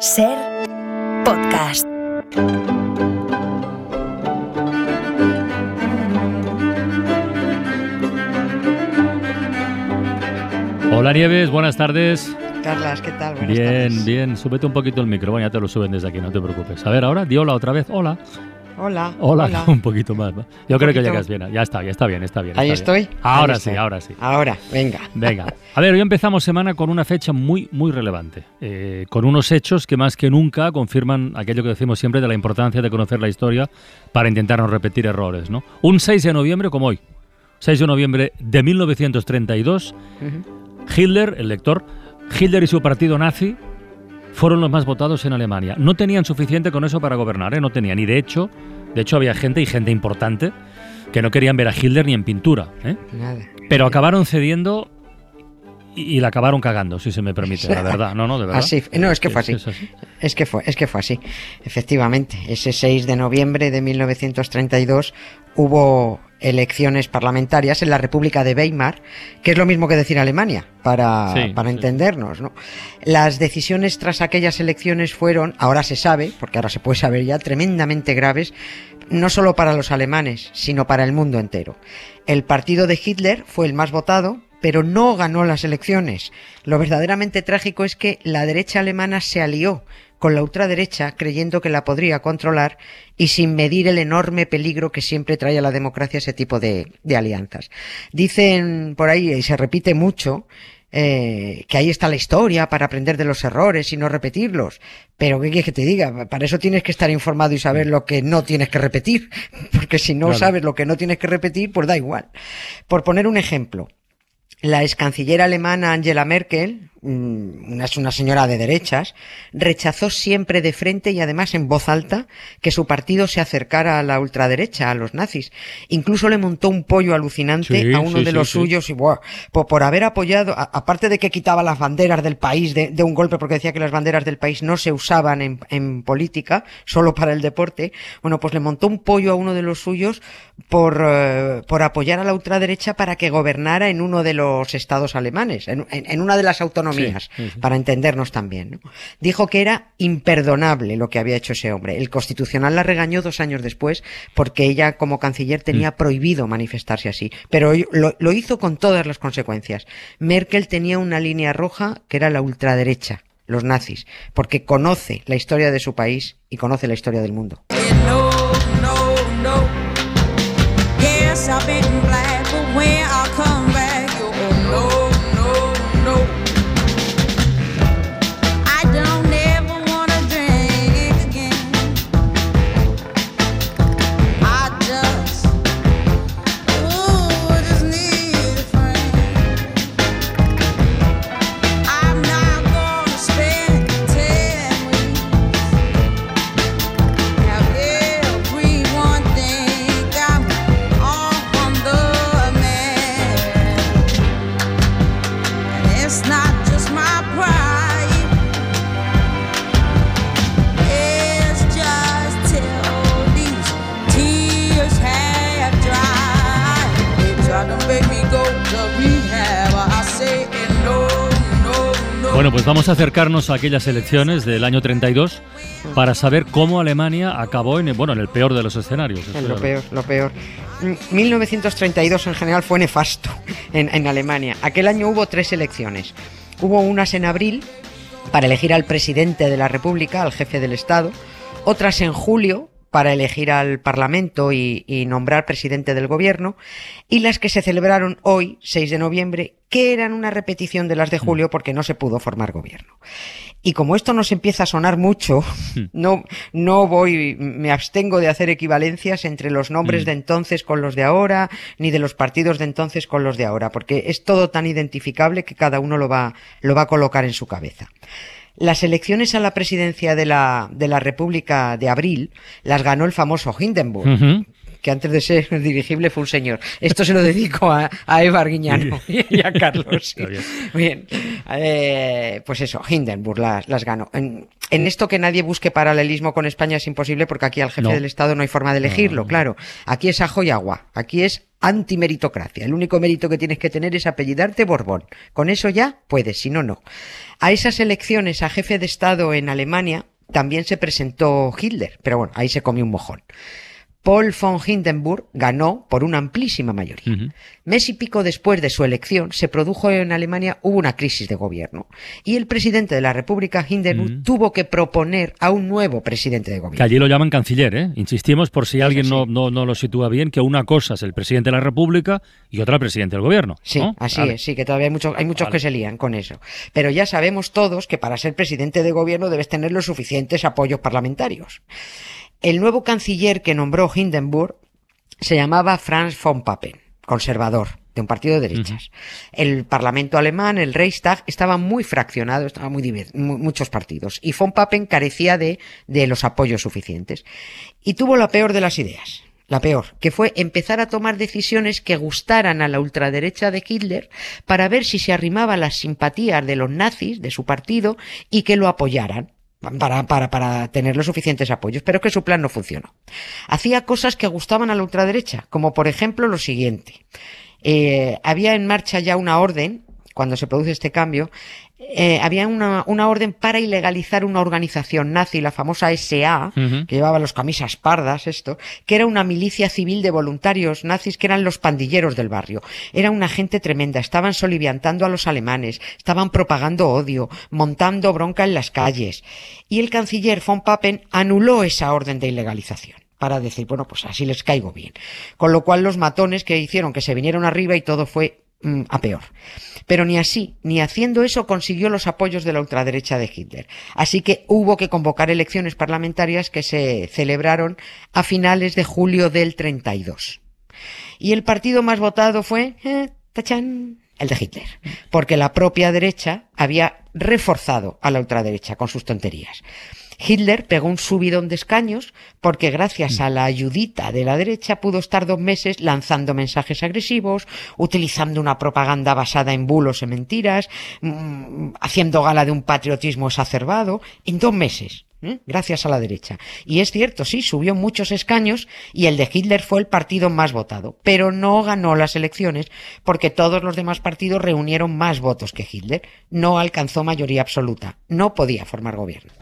Ser podcast. Hola Nieves, buenas tardes. Carlas, ¿qué tal? Buenas bien, tardes. bien. Súbete un poquito el micro. Bueno, ya te lo suben desde aquí, no te preocupes. A ver, ahora, di hola otra vez. Hola. Hola. Hola. Un poquito más. ¿no? Yo creo que llegas bien. Ya está, ya está bien, está bien. Ahí bien. estoy. Ahora Ahí sí, estoy. ahora sí. Ahora, venga. Venga. A ver, hoy empezamos semana con una fecha muy, muy relevante, eh, con unos hechos que más que nunca confirman aquello que decimos siempre de la importancia de conocer la historia para intentar no repetir errores, ¿no? Un 6 de noviembre como hoy, 6 de noviembre de 1932, Ujú. Hitler, el lector, Hitler y su partido nazi fueron los más votados en Alemania. No tenían suficiente con eso para gobernar, ¿eh? no tenían. Y de hecho, de hecho había gente y gente importante que no querían ver a Hitler ni en pintura. ¿eh? Nada. Pero acabaron cediendo y, y la acabaron cagando, si se me permite, la verdad. No, no, de verdad. Así, no, es que fue así. Es así. Es que fue, es que fue así. Efectivamente, ese 6 de noviembre de 1932 hubo elecciones parlamentarias en la República de Weimar, que es lo mismo que decir Alemania, para, Sí, para sí. entendernos, ¿no? Las decisiones tras aquellas elecciones fueron, ahora se sabe, porque ahora se puede saber ya, tremendamente graves, no solo para los alemanes, sino para el mundo entero. El partido de Hitler fue el más votado, pero no ganó las elecciones. Lo verdaderamente trágico es que la derecha alemana se alió con la ultraderecha creyendo que la podría controlar y sin medir el enorme peligro que siempre trae a la democracia ese tipo de, alianzas. Dicen por ahí, y se repite mucho, eh, que ahí está la historia para aprender de los errores y no repetirlos. Pero ¿qué quieres que te diga? Para eso tienes que estar informado y saber lo que no tienes que repetir. Porque si no Claro. sabes lo que no tienes que repetir, pues da igual. Por poner un ejemplo, la ex canciller alemana Angela Merkel, es una señora de derechas, rechazó siempre de frente y además en voz alta que su partido se acercara a la ultraderecha, a los nazis. Incluso le montó un pollo alucinante Sí, a uno sí, de sí, los suyos y buah, por, por haber apoyado, a- aparte de que quitaba las banderas del país de, de un golpe porque decía que las banderas del país no se usaban en, en política, solo para el deporte, bueno, pues le montó un pollo a uno de los suyos por, eh, por apoyar a la ultraderecha para que gobernara en uno de los estados alemanes, en, en- en una de las autonomías, Sí, sí, sí. para entendernos también. ¿no? Dijo que era imperdonable lo que había hecho ese hombre. El constitucional la regañó dos años después porque ella como canciller tenía Mm. prohibido manifestarse así, pero lo, lo hizo con todas las consecuencias. Merkel tenía una línea roja que era la ultraderecha, los nazis, porque conoce la historia de su país y conoce la historia del mundo. No, no, no. Bueno, pues vamos a acercarnos a aquellas elecciones del año 32 para saber cómo Alemania acabó en, el- bueno, en el peor de los escenarios. Ya lo peor, lo peor. Mm, 1932 en general fue nefasto en, en Alemania. Aquel año hubo tres elecciones. Hubo unas en abril para elegir al presidente de la República, al jefe del Estado, otras en julio para elegir al Parlamento y, y nombrar presidente del gobierno, y las que se celebraron hoy, 6 de noviembre, que eran una repetición de las de julio porque no se pudo formar gobierno. Y como esto nos empieza a sonar mucho, no, no voy, me abstengo de hacer equivalencias entre los nombres de entonces con los de ahora, ni de los partidos de entonces con los de ahora, porque es todo tan identificable que cada uno lo va, lo va a colocar en su cabeza. Las elecciones a la presidencia de la, de la República de abril las ganó el famoso Hindenburg. Que antes de ser dirigible fue un señor. Esto se lo dedico a, a Eva Arguiñano y a Carlos. sí. Bien. Bien, Eh, pues eso, Hindenburg las, las ganó. En, en esto que nadie busque paralelismo con España es imposible porque aquí al jefe No. del Estado no hay forma de elegirlo, no. claro. Aquí es ajo y agua, aquí es antimeritocracia. El único mérito que tienes que tener es apellidarte Borbón. Con eso ya puedes, si no, no. A esas elecciones a jefe de Estado en Alemania también se presentó Hitler, pero bueno, ahí se comió un mojón. Paul von Hindenburg ganó por una amplísima mayoría. Mes y pico después de su elección, se produjo en Alemania, hubo una crisis de gobierno. Y el presidente de la República, Hindenburg, tuvo que proponer a un nuevo presidente de Que gobierno. allí lo llaman canciller, ¿eh? Insistimos por si alguien no, no, no lo sitúa bien, que una cosa es el presidente de la República y otra el presidente del gobierno. Sí, ¿no? así Vale. es, sí, que todavía hay muchos, hay muchos Vale. que se lían con eso. Pero ya sabemos todos que para ser presidente de gobierno debes tener los suficientes apoyos parlamentarios. El nuevo canciller que nombró Hindenburg se llamaba Franz von Papen, conservador, de un partido de derechas. El Parlamento alemán, el Reichstag, estaba muy fraccionado, estaba muy muchos partidos. Y von Papen carecía de, de los apoyos suficientes. Y tuvo la peor de las ideas. La peor, que fue empezar a tomar decisiones que gustaran a la ultraderecha de Hitler para ver si se arrimaba las simpatías de los nazis, de su partido, y que lo apoyaran para, para, para tener los suficientes apoyos, pero que su plan no funcionó. Hacía cosas que gustaban a la ultraderecha, como por ejemplo lo siguiente. Eh, había en marcha ya una orden, cuando se produce este cambio, eh, había una, una orden para ilegalizar una organización nazi, la famosa SA, que llevaba los camisas pardas, esto, que era una milicia civil de voluntarios nazis que eran los pandilleros del barrio. Era una gente tremenda, estaban soliviantando a los alemanes, estaban propagando odio, montando bronca en las calles. Y el canciller von Papen anuló esa orden de ilegalización para decir, bueno, pues así les caigo bien. Con lo cual los matones que hicieron que se vinieron arriba y todo fue a peor. Pero ni así, ni haciendo eso consiguió los apoyos de la ultraderecha de Hitler. Así que hubo que convocar elecciones parlamentarias que se celebraron a finales de julio del 32. Y el partido más votado fue, eh, tachán, el de Hitler. Porque la propia derecha había reforzado a la ultraderecha con sus tonterías. Hitler pegó un subidón de escaños porque gracias a la ayudita de la derecha pudo estar dos meses lanzando mensajes agresivos, utilizando una propaganda basada en bulos y mentiras, mm, haciendo gala de un patriotismo exacerbado, en dos meses. ¿eh? Gracias a la derecha. Y es cierto, sí, subió muchos escaños y el de Hitler fue el partido más votado, pero no ganó las elecciones porque todos los demás partidos reunieron más votos que Hitler. No alcanzó mayoría absoluta, no podía formar gobierno.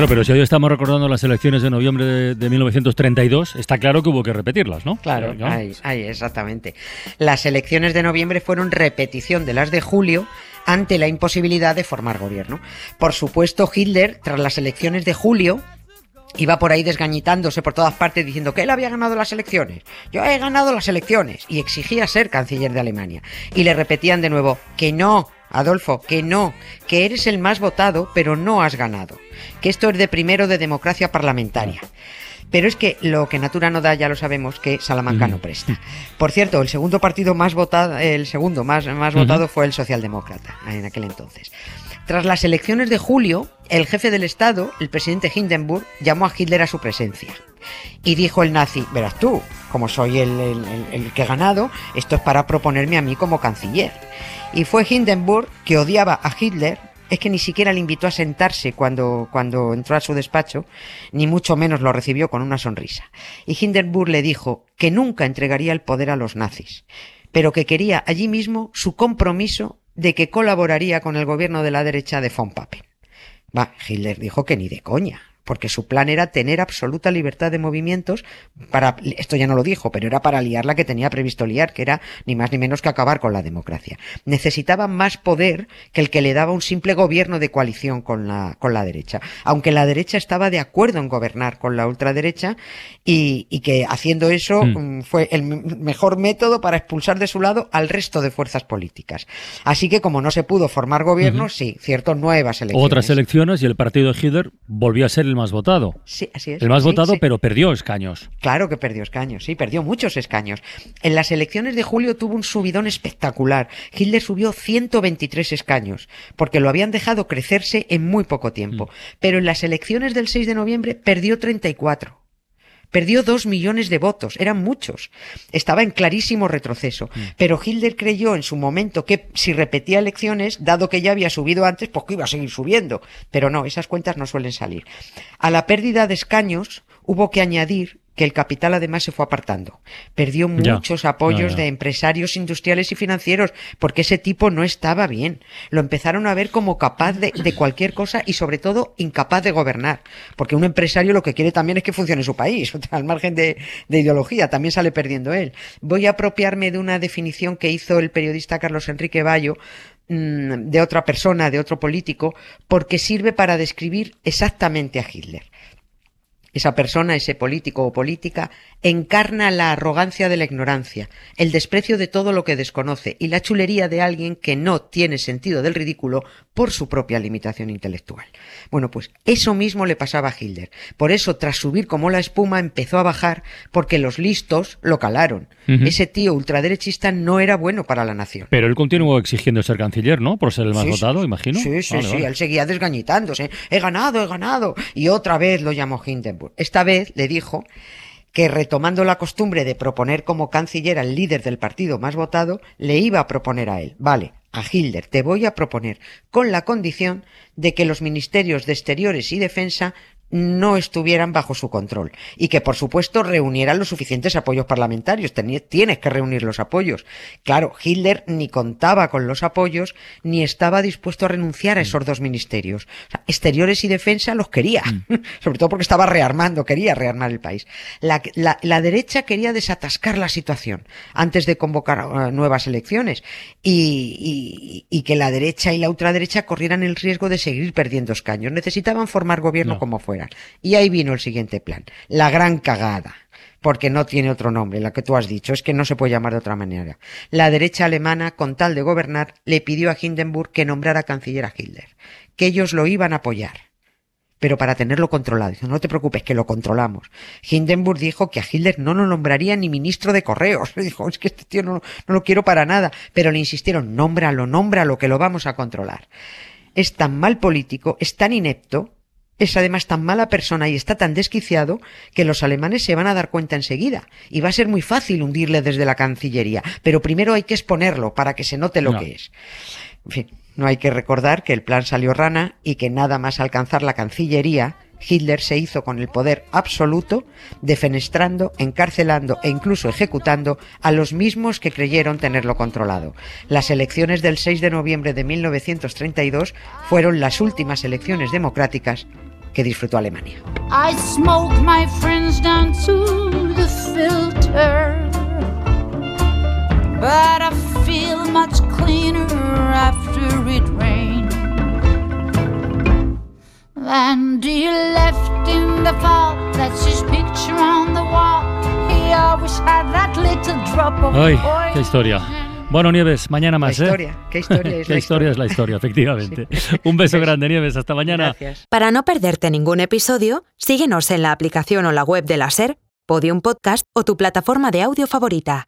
Claro, pero si hoy estamos recordando las elecciones de noviembre de, de 1932, está claro que hubo que repetirlas, ¿no? Claro, ¿no? ahí, ahí, exactamente. Las elecciones de noviembre fueron repetición de las de julio ante la imposibilidad de formar gobierno. Por supuesto, Hitler, tras las elecciones de julio, iba por ahí desgañitándose por todas partes diciendo que él había ganado las elecciones. Yo he ganado las elecciones. Y exigía ser canciller de Alemania. Y le repetían de nuevo que no, Adolfo, que no, que eres el más votado, pero no has ganado. Que esto es de primero de democracia parlamentaria. Pero es que lo que Natura no da, ya lo sabemos, que Salamanca no presta. Por cierto, el segundo partido más votado, el segundo más, más votado fue el socialdemócrata en aquel entonces. Tras las elecciones de julio, el jefe del Estado, el presidente Hindenburg, llamó a Hitler a su presencia. Y dijo el nazi, verás tú, como soy el, que he ganado, esto es para proponerme a mí como canciller. Y fue Hindenburg, que odiaba a Hitler, es que ni siquiera le invitó a sentarse cuando, cuando entró a su despacho, ni mucho menos lo recibió con una sonrisa. Y Hindenburg le dijo que nunca entregaría el poder a los nazis, pero que quería allí mismo su compromiso de que colaboraría con el gobierno de la derecha de von Papen. Va, Hitler dijo que ni de coña. Porque su plan era tener absoluta libertad de movimientos para, esto ya no lo dijo, pero era para liar la que tenía previsto liar, que era ni más ni menos que acabar con la democracia. Necesitaba más poder que el que le daba un simple gobierno de coalición con la, con la derecha. Aunque la derecha estaba de acuerdo en gobernar con la ultraderecha y, y que haciendo eso mm. fue el mejor método para expulsar de su lado al resto de fuerzas políticas. Así que como no se pudo formar gobierno, sí, cierto, nuevas elecciones. Otras elecciones y el partido de Hitler volvió a ser el más votado. Sí, así es. El más Sí, votado, sí. pero perdió escaños. Claro que perdió escaños, sí, perdió muchos escaños. En las elecciones de julio tuvo un subidón espectacular. Hitler subió 123 escaños, porque lo habían dejado crecerse en muy poco tiempo. Pero en las elecciones del 6 de noviembre perdió 34. Perdió dos millones de votos, eran muchos. Estaba en clarísimo retroceso. Pero Hitler creyó en su momento que si repetía elecciones, dado que ya había subido antes, pues que iba a seguir subiendo. Pero no, esas cuentas no suelen salir. A la pérdida de escaños hubo que añadir que el capital además se fue apartando. Perdió Ya, muchos apoyos ya, ya. de empresarios industriales y financieros porque ese tipo no estaba bien. Lo empezaron a ver como capaz de, de cualquier cosa y sobre todo incapaz de gobernar. Porque un empresario lo que quiere también es que funcione su país, al margen de, de ideología, también sale perdiendo él. Voy a apropiarme de una definición que hizo el periodista Carlos Enrique Bayo mm, de otra persona, de otro político, porque sirve para describir exactamente a Hitler esa persona, ese político o política, encarna la arrogancia de la ignorancia, el desprecio de todo lo que desconoce y la chulería de alguien que no tiene sentido del ridículo por su propia limitación intelectual. Bueno, pues eso mismo le pasaba a Hitler. Por eso, tras subir como la espuma, empezó a bajar porque los listos lo calaron. Ese tío ultraderechista no era bueno para la nación. Pero él continuó exigiendo ser canciller, ¿no? Por ser el más Sí, votado, sí, imagino. Sí, sí, Vale, sí. vale. Él seguía desgañitándose. He ganado, he ganado. Y otra vez lo llamó Hindenburg. Esta vez le dijo que retomando la costumbre de proponer como canciller al líder del partido más votado, le iba a proponer a él. Vale, a Hitler te voy a proponer con la condición de que los ministerios de Exteriores y Defensa no estuvieran bajo su control y que por supuesto reunieran los suficientes apoyos parlamentarios. Teni- Tienes que reunir los apoyos. Claro, Hitler ni contaba con los apoyos ni estaba dispuesto a renunciar a esos dos ministerios. O sea, exteriores y defensa los quería, sobre todo porque estaba rearmando, quería rearmar el país. La, la- la derecha quería desatascar la situación antes de convocar eh, nuevas elecciones y, y- que la derecha y la ultraderecha corrieran el riesgo de seguir perdiendo escaños. Necesitaban formar gobierno No. como fuera. Y ahí vino el siguiente plan, la gran cagada. Porque no tiene otro nombre, la que tú has dicho, es que no se puede llamar de otra manera. La derecha alemana, con tal de gobernar, le pidió a Hindenburg que nombrara canciller a Hitler, que ellos lo iban a apoyar pero para tenerlo controlado. Dice, no te preocupes, que lo controlamos. Hindenburg dijo que a Hitler no lo nombraría ni ministro de correos. Dijo, es que este tío no, no lo quiero para nada. Pero le insistieron, nómbralo, nómbralo, que lo vamos a controlar. Es tan mal político, es tan inepto, es además tan mala persona y está tan desquiciado que los alemanes se van a dar cuenta enseguida. Y va a ser muy fácil hundirle desde la Cancillería. Pero primero hay que exponerlo para que se note lo No. que es. En fin, no hay que recordar que el plan salió rana y que nada más alcanzar la Cancillería, Hitler se hizo con el poder absoluto, defenestrando, encarcelando e incluso ejecutando a los mismos que creyeron tenerlo controlado. Las elecciones del 6 de noviembre de 1932 fueron las últimas elecciones democráticas que disfrutó Alemania. I But I feel much cleaner after it rained. And he left in the fall, that's his picture on the wall. He always had that little drop of Ay, qué historia. Bueno, Nieves, mañana La más, ¿eh? historia, ¿qué historia es ¿Qué la historia historia? es la historia, efectivamente. Un beso grande, Nieves. Hasta mañana. Gracias. Para no perderte ningún episodio, síguenos en la aplicación o la web de la SER, Podium Podcast o tu plataforma de audio favorita.